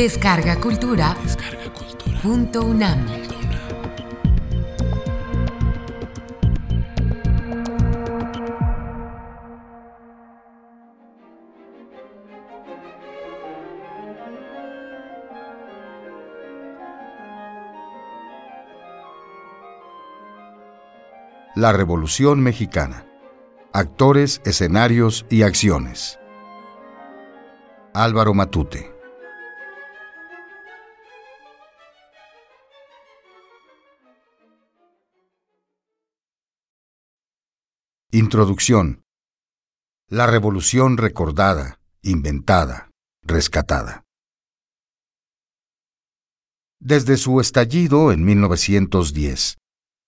Descarga Cultura. Punto UNAM. La Revolución Mexicana. Actores, escenarios y acciones. Álvaro Matute. Introducción. La revolución recordada, inventada, rescatada. Desde su estallido en 1910,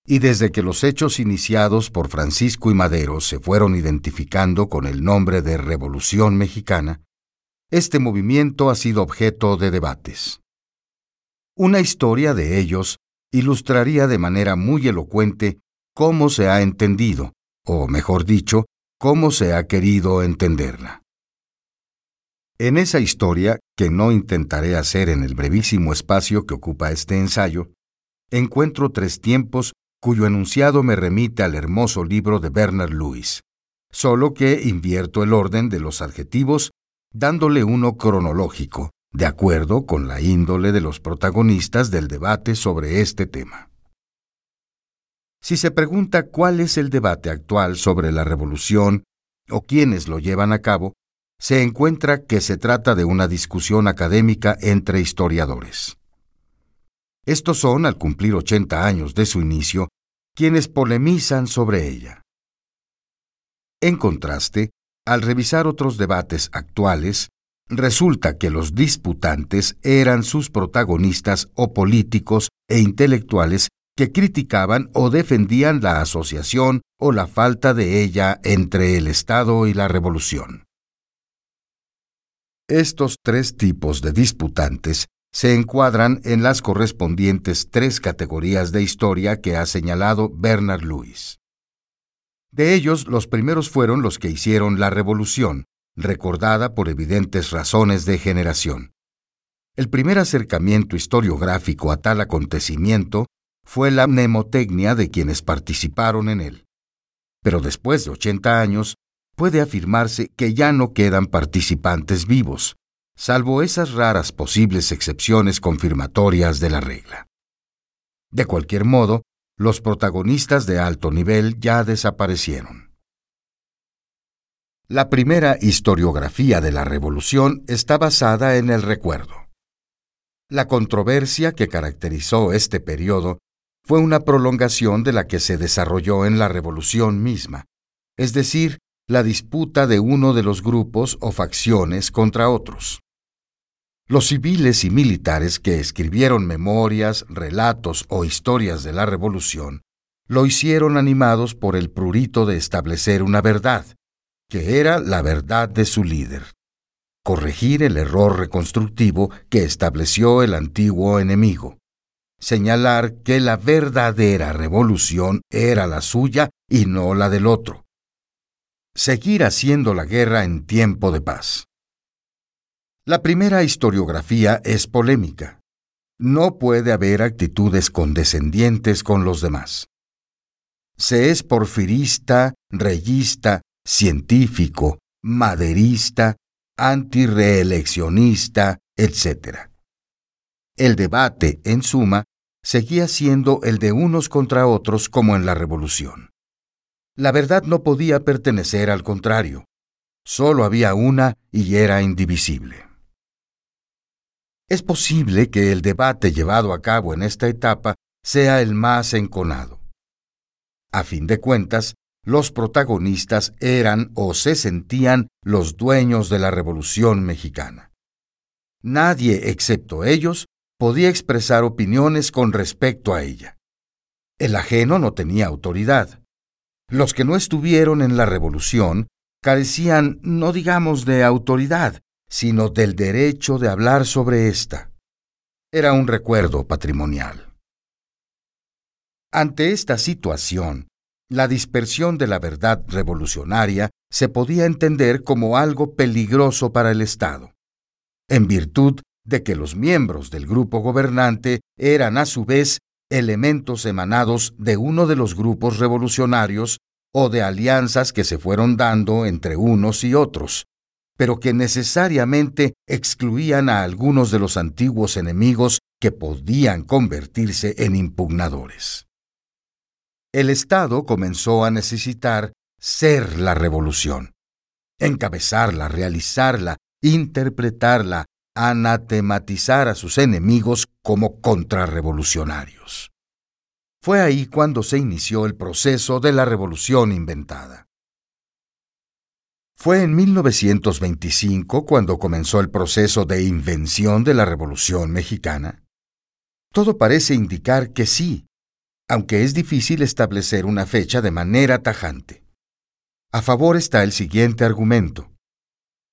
y desde que los hechos iniciados por Francisco y Madero se fueron identificando con el nombre de Revolución Mexicana, este movimiento ha sido objeto de debates. Una historia de ellos ilustraría de manera muy elocuente cómo se ha entendido, o mejor dicho, cómo se ha querido entenderla. En esa historia, que no intentaré hacer en el brevísimo espacio que ocupa este ensayo, encuentro tres tiempos cuyo enunciado me remite al hermoso libro de Bernard Lewis, solo que invierto el orden de los adjetivos dándole uno cronológico, de acuerdo con la índole de los protagonistas del debate sobre este tema. Si se pregunta cuál es el debate actual sobre la revolución o quiénes lo llevan a cabo, se encuentra que se trata de una discusión académica entre historiadores. Estos son, al cumplir 80 años de su inicio, quienes polemizan sobre ella. En contraste, al revisar otros debates actuales, resulta que los disputantes eran sus protagonistas o políticos e intelectuales que criticaban o defendían la asociación o la falta de ella entre el Estado y la Revolución. Estos tres tipos de disputantes se encuadran en las correspondientes tres categorías de historia que ha señalado Bernard Lewis. De ellos, los primeros fueron los que hicieron la revolución, recordada por evidentes razones de generación. El primer acercamiento historiográfico a tal acontecimiento fue la mnemotecnia de quienes participaron en él. Pero después de 80 años, puede afirmarse que ya no quedan participantes vivos, salvo esas raras posibles excepciones confirmatorias de la regla. De cualquier modo, los protagonistas de alto nivel ya desaparecieron. La primera historiografía de la Revolución está basada en el recuerdo. La controversia que caracterizó este periodo fue una prolongación de la que se desarrolló en la revolución misma, es decir, la disputa de uno de los grupos o facciones contra otros. Los civiles y militares que escribieron memorias, relatos o historias de la revolución lo hicieron animados por el prurito de establecer una verdad, que era la verdad de su líder, corregir el error reconstructivo que estableció el antiguo enemigo, señalar que la verdadera revolución era la suya y no la del otro. Seguir haciendo la guerra en tiempo de paz. La primera historiografía es polémica. No puede haber actitudes condescendientes con los demás. Se es porfirista, reyista, científico, maderista, antireeleccionista, etc. El debate, en suma, seguía siendo el de unos contra otros como en la Revolución. La verdad no podía pertenecer al contrario. Solo había una y era indivisible. Es posible que el debate llevado a cabo en esta etapa sea el más enconado. A fin de cuentas, los protagonistas eran o se sentían los dueños de la Revolución mexicana. Nadie excepto ellos podía expresar opiniones con respecto a ella. El ajeno no tenía autoridad. Los que no estuvieron en la revolución carecían no digamos de autoridad, sino del derecho de hablar sobre esta. Era un recuerdo patrimonial. Ante esta situación, la dispersión de la verdad revolucionaria se podía entender como algo peligroso para el Estado, en virtud de que los miembros del grupo gobernante eran a su vez elementos emanados de uno de los grupos revolucionarios o de alianzas que se fueron dando entre unos y otros, pero que necesariamente excluían a algunos de los antiguos enemigos que podían convertirse en impugnadores. El Estado comenzó a necesitar ser la revolución, encabezarla, realizarla, interpretarla, anatematizar a sus enemigos como contrarrevolucionarios. Fue ahí cuando se inició el proceso de la revolución inventada. Fue en 1925 cuando comenzó el proceso de invención de la Revolución Mexicana. Todo parece indicar que sí, aunque es difícil establecer una fecha de manera tajante. A favor está el siguiente argumento.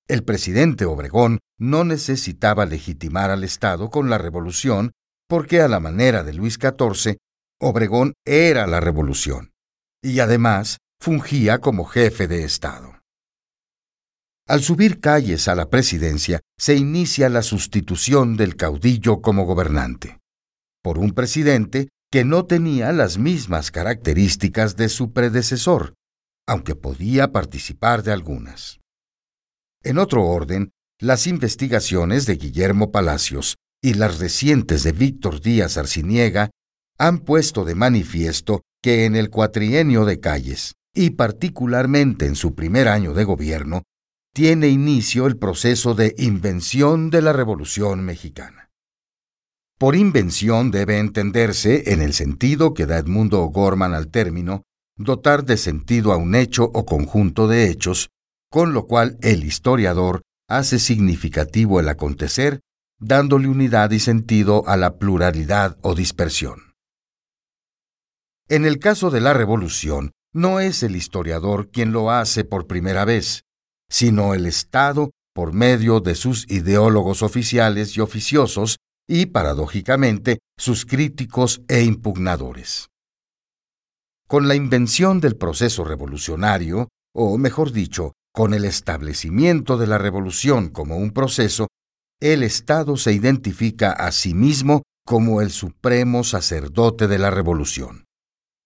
El presidente Obregón no necesitaba legitimar al Estado con la revolución porque a la manera de Luis XIV, Obregón era la revolución y además fungía como jefe de Estado. Al subir calles a la presidencia, se inicia la sustitución del caudillo como gobernante, por un presidente que no tenía las mismas características de su predecesor, aunque podía participar de algunas. En otro orden, las investigaciones de Guillermo Palacios y las recientes de Víctor Díaz Arciniega han puesto de manifiesto que en el cuatrienio de Calles, y particularmente en su primer año de gobierno, tiene inicio el proceso de invención de la Revolución Mexicana. Por invención debe entenderse, en el sentido que da Edmundo Gorman al término, dotar de sentido a un hecho o conjunto de hechos con lo cual el historiador hace significativo el acontecer, dándole unidad y sentido a la pluralidad o dispersión. En el caso de la Revolución, no es el historiador quien lo hace por primera vez, sino el Estado por medio de sus ideólogos oficiales y oficiosos y, paradójicamente, sus críticos e impugnadores. Con la invención del proceso revolucionario, o mejor dicho, con el establecimiento de la revolución como un proceso, el Estado se identifica a sí mismo como el supremo sacerdote de la revolución.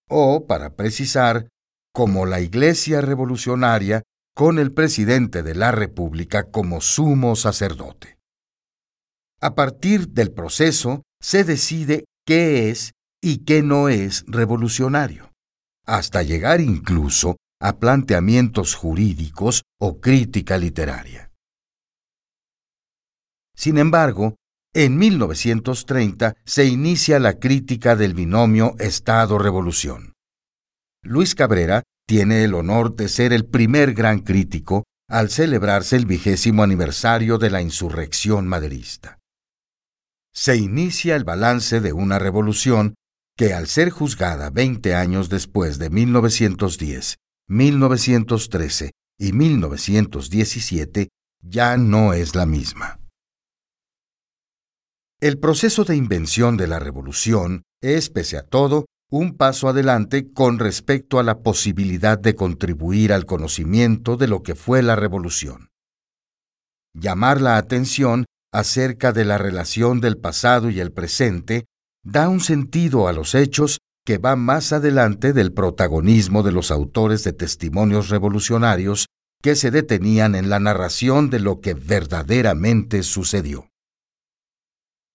O, para precisar, como la Iglesia revolucionaria con el presidente de la República como sumo sacerdote. A partir del proceso se decide qué es y qué no es revolucionario, hasta llegar incluso a planteamientos jurídicos o crítica literaria. Sin embargo, en 1930 se inicia la crítica del binomio Estado-Revolución. Luis Cabrera tiene el honor de ser el primer gran crítico al celebrarse el vigésimo aniversario de la insurrección maderista. Se inicia el balance de una revolución que, al ser juzgada 20 años después de 1910 1913 y 1917 ya no es la misma. El proceso de invención de la revolución es, pese a todo, un paso adelante con respecto a la posibilidad de contribuir al conocimiento de lo que fue la revolución. Llamar la atención acerca de la relación del pasado y el presente da un sentido a los hechos que va más adelante del protagonismo de los autores de testimonios revolucionarios que se detenían en la narración de lo que verdaderamente sucedió.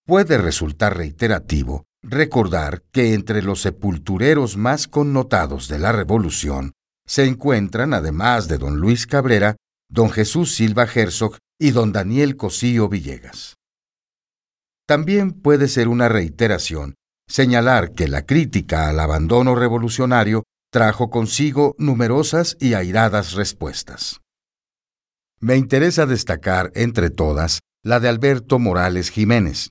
Puede resultar reiterativo recordar que entre los sepultureros más connotados de la Revolución se encuentran, además de don Luis Cabrera, don Jesús Silva Herzog y don Daniel Cosío Villegas. También puede ser una reiteración señalar que la crítica al abandono revolucionario trajo consigo numerosas y airadas respuestas. Me interesa destacar, entre todas, la de Alberto Morales Jiménez,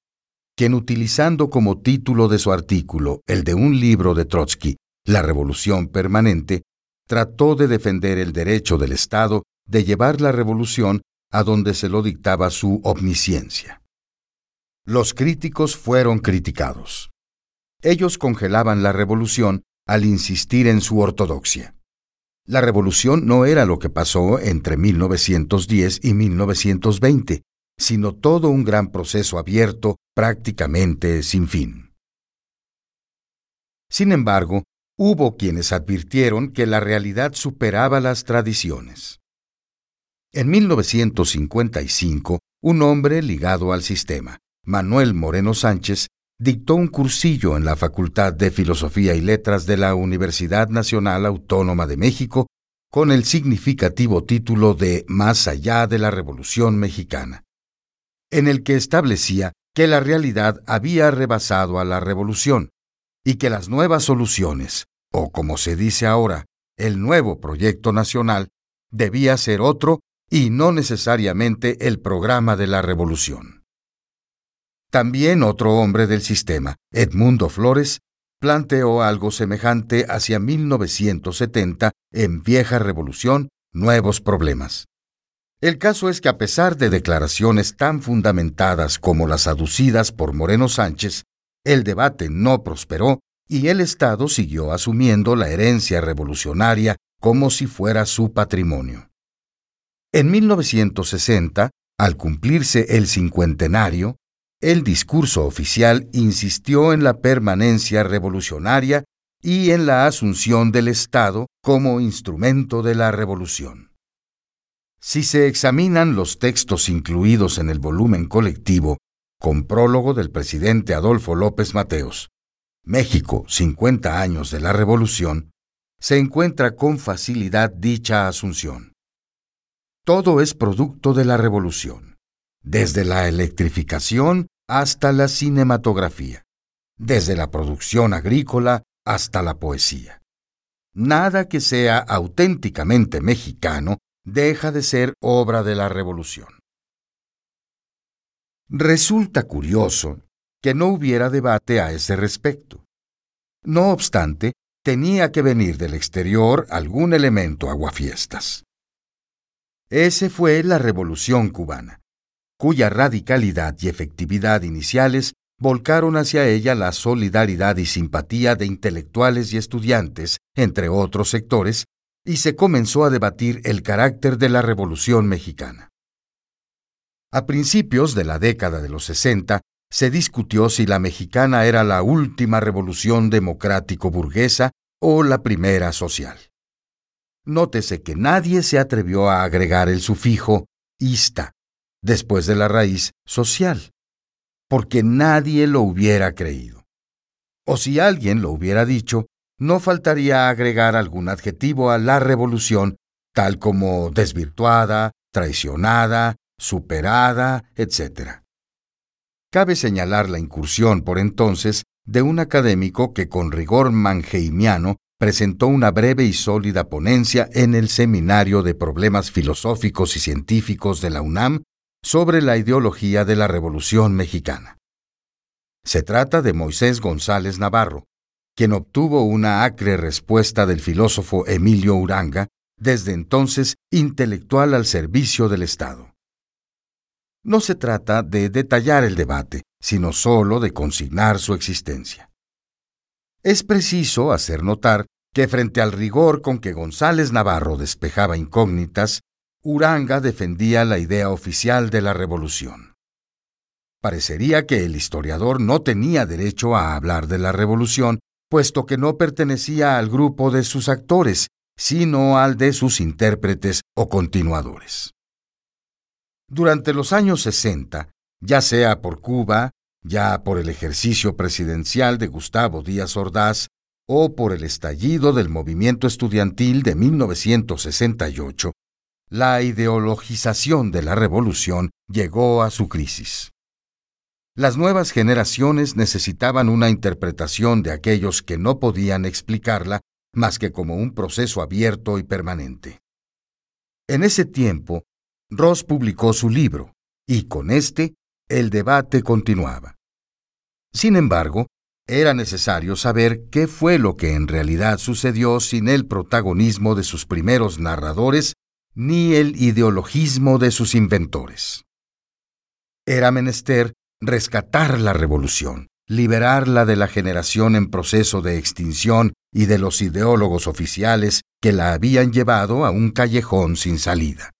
quien utilizando como título de su artículo el de un libro de Trotsky, La Revolución Permanente, trató de defender el derecho del Estado de llevar la revolución a donde se lo dictaba su omnisciencia. Los críticos fueron criticados. Ellos congelaban la revolución al insistir en su ortodoxia. La revolución no era lo que pasó entre 1910 y 1920, sino todo un gran proceso abierto prácticamente sin fin. Sin embargo, hubo quienes advirtieron que la realidad superaba las tradiciones. En 1955, un hombre ligado al sistema, Manuel Moreno Sánchez, dictó un cursillo en la Facultad de Filosofía y Letras de la Universidad Nacional Autónoma de México con el significativo título de Más allá de la Revolución Mexicana, en el que establecía que la realidad había rebasado a la revolución y que las nuevas soluciones, o como se dice ahora, el nuevo proyecto nacional, debía ser otro y no necesariamente el programa de la revolución. También otro hombre del sistema, Edmundo Flores, planteó algo semejante hacia 1970 en Vieja Revolución, Nuevos Problemas. El caso es que a pesar de declaraciones tan fundamentadas como las aducidas por Moreno Sánchez, el debate no prosperó y el Estado siguió asumiendo la herencia revolucionaria como si fuera su patrimonio. En 1960, al cumplirse el cincuentenario, el discurso oficial insistió en la permanencia revolucionaria y en la asunción del Estado como instrumento de la revolución. Si se examinan los textos incluidos en el volumen colectivo, con prólogo del presidente Adolfo López Mateos, México, 50 años de la Revolución, se encuentra con facilidad dicha asunción. Todo es producto de la Revolución desde la electrificación hasta la cinematografía, desde la producción agrícola hasta la poesía. Nada que sea auténticamente mexicano deja de ser obra de la revolución. Resulta curioso que no hubiera debate a ese respecto. No obstante, tenía que venir del exterior algún elemento aguafiestas. Ese fue la revolución cubana cuya radicalidad y efectividad iniciales volcaron hacia ella la solidaridad y simpatía de intelectuales y estudiantes, entre otros sectores, y se comenzó a debatir el carácter de la Revolución mexicana. A principios de la década de los 60, se discutió si la mexicana era la última revolución democrático-burguesa o la primera social. Nótese que nadie se atrevió a agregar el sufijo ista después de la raíz social, porque nadie lo hubiera creído. O si alguien lo hubiera dicho, no faltaría agregar algún adjetivo a la revolución, tal como desvirtuada, traicionada, superada, etc. Cabe señalar la incursión por entonces de un académico que con rigor mangeimiano presentó una breve y sólida ponencia en el Seminario de Problemas Filosóficos y Científicos de la UNAM sobre la ideología de la Revolución Mexicana. Se trata de Moisés González Navarro, quien obtuvo una acre respuesta del filósofo Emilio Uranga, desde entonces intelectual al servicio del Estado. No se trata de detallar el debate, sino sólo de consignar su existencia. Es preciso hacer notar que frente al rigor con que González Navarro despejaba incógnitas, Uranga defendía la idea oficial de la revolución. Parecería que el historiador no tenía derecho a hablar de la revolución, puesto que no pertenecía al grupo de sus actores, sino al de sus intérpretes o continuadores. Durante los años 60, ya sea por Cuba, ya por el ejercicio presidencial de Gustavo Díaz Ordaz, o por el estallido del movimiento estudiantil de 1968, la ideologización de la revolución llegó a su crisis. Las nuevas generaciones necesitaban una interpretación de aquellos que no podían explicarla más que como un proceso abierto y permanente. En ese tiempo, Ross publicó su libro, y con este el debate continuaba. Sin embargo, era necesario saber qué fue lo que en realidad sucedió sin el protagonismo de sus primeros narradores ni el ideologismo de sus inventores. Era menester rescatar la revolución, liberarla de la generación en proceso de extinción y de los ideólogos oficiales que la habían llevado a un callejón sin salida.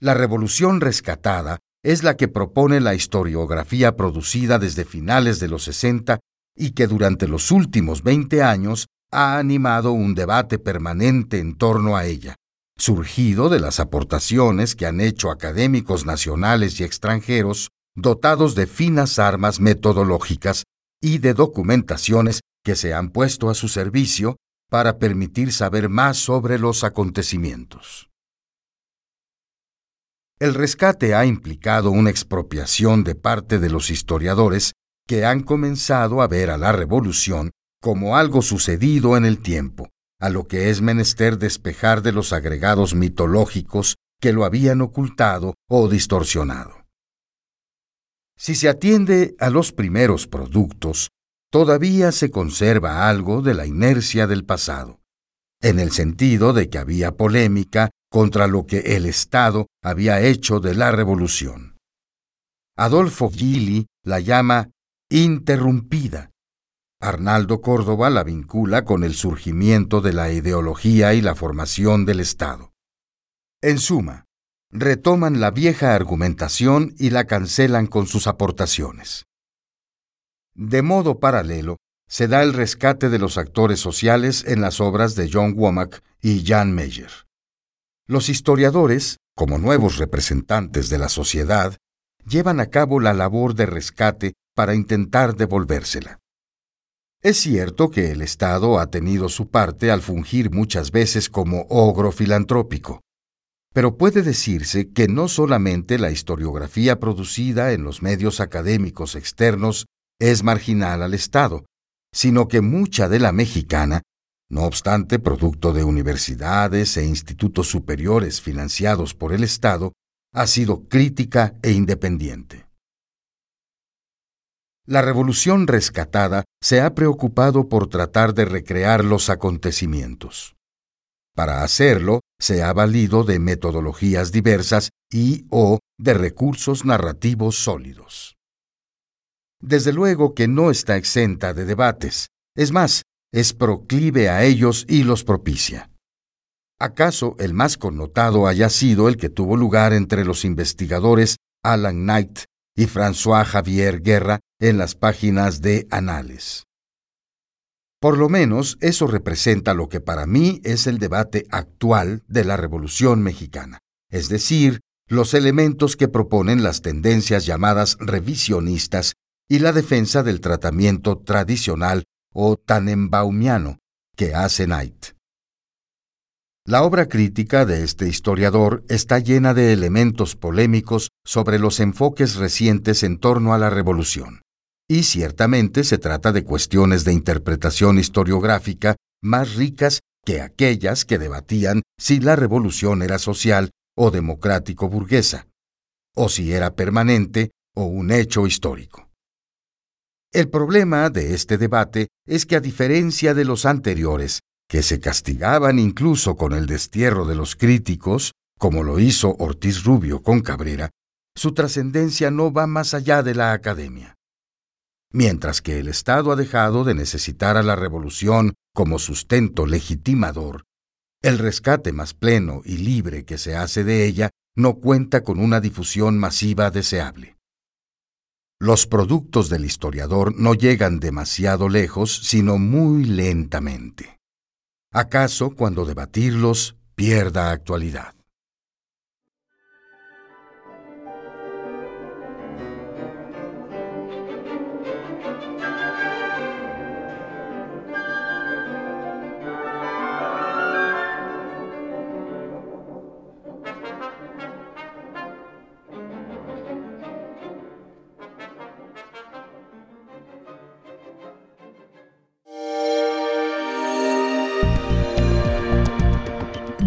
La revolución rescatada es la que propone la historiografía producida desde finales de los 60 y que durante los últimos 20 años ha animado un debate permanente en torno a ella, surgido de las aportaciones que han hecho académicos nacionales y extranjeros dotados de finas armas metodológicas y de documentaciones que se han puesto a su servicio para permitir saber más sobre los acontecimientos. El rescate ha implicado una expropiación de parte de los historiadores que han comenzado a ver a la revolución como algo sucedido en el tiempo, a lo que es menester despejar de los agregados mitológicos que lo habían ocultado o distorsionado. Si se atiende a los primeros productos, todavía se conserva algo de la inercia del pasado, en el sentido de que había polémica contra lo que el Estado había hecho de la revolución. Adolfo Gili la llama interrumpida. Arnaldo Córdoba la vincula con el surgimiento de la ideología y la formación del Estado. En suma, retoman la vieja argumentación y la cancelan con sus aportaciones. De modo paralelo, se da el rescate de los actores sociales en las obras de John Womack y Jan Meyer. Los historiadores, como nuevos representantes de la sociedad, llevan a cabo la labor de rescate para intentar devolvérsela. Es cierto que el Estado ha tenido su parte al fungir muchas veces como ogro filantrópico, pero puede decirse que no solamente la historiografía producida en los medios académicos externos es marginal al Estado, sino que mucha de la mexicana, no obstante producto de universidades e institutos superiores financiados por el Estado, ha sido crítica e independiente. La revolución rescatada se ha preocupado por tratar de recrear los acontecimientos. Para hacerlo, se ha valido de metodologías diversas y o de recursos narrativos sólidos. Desde luego que no está exenta de debates, es más, es proclive a ellos y los propicia. ¿Acaso el más connotado haya sido el que tuvo lugar entre los investigadores Alan Knight y François Javier Guerra en las páginas de Anales? Por lo menos eso representa lo que para mí es el debate actual de la Revolución Mexicana, es decir, los elementos que proponen las tendencias llamadas revisionistas y la defensa del tratamiento tradicional o tanenbaumiano que hace Knight. La obra crítica de este historiador está llena de elementos polémicos sobre los enfoques recientes en torno a la revolución. Y ciertamente se trata de cuestiones de interpretación historiográfica más ricas que aquellas que debatían si la revolución era social o democrático-burguesa, o si era permanente o un hecho histórico. El problema de este debate es que a diferencia de los anteriores, que se castigaban incluso con el destierro de los críticos, como lo hizo Ortiz Rubio con Cabrera, su trascendencia no va más allá de la academia. Mientras que el Estado ha dejado de necesitar a la revolución como sustento legitimador, el rescate más pleno y libre que se hace de ella no cuenta con una difusión masiva deseable. Los productos del historiador no llegan demasiado lejos, sino muy lentamente. ¿Acaso cuando debatirlos pierda actualidad?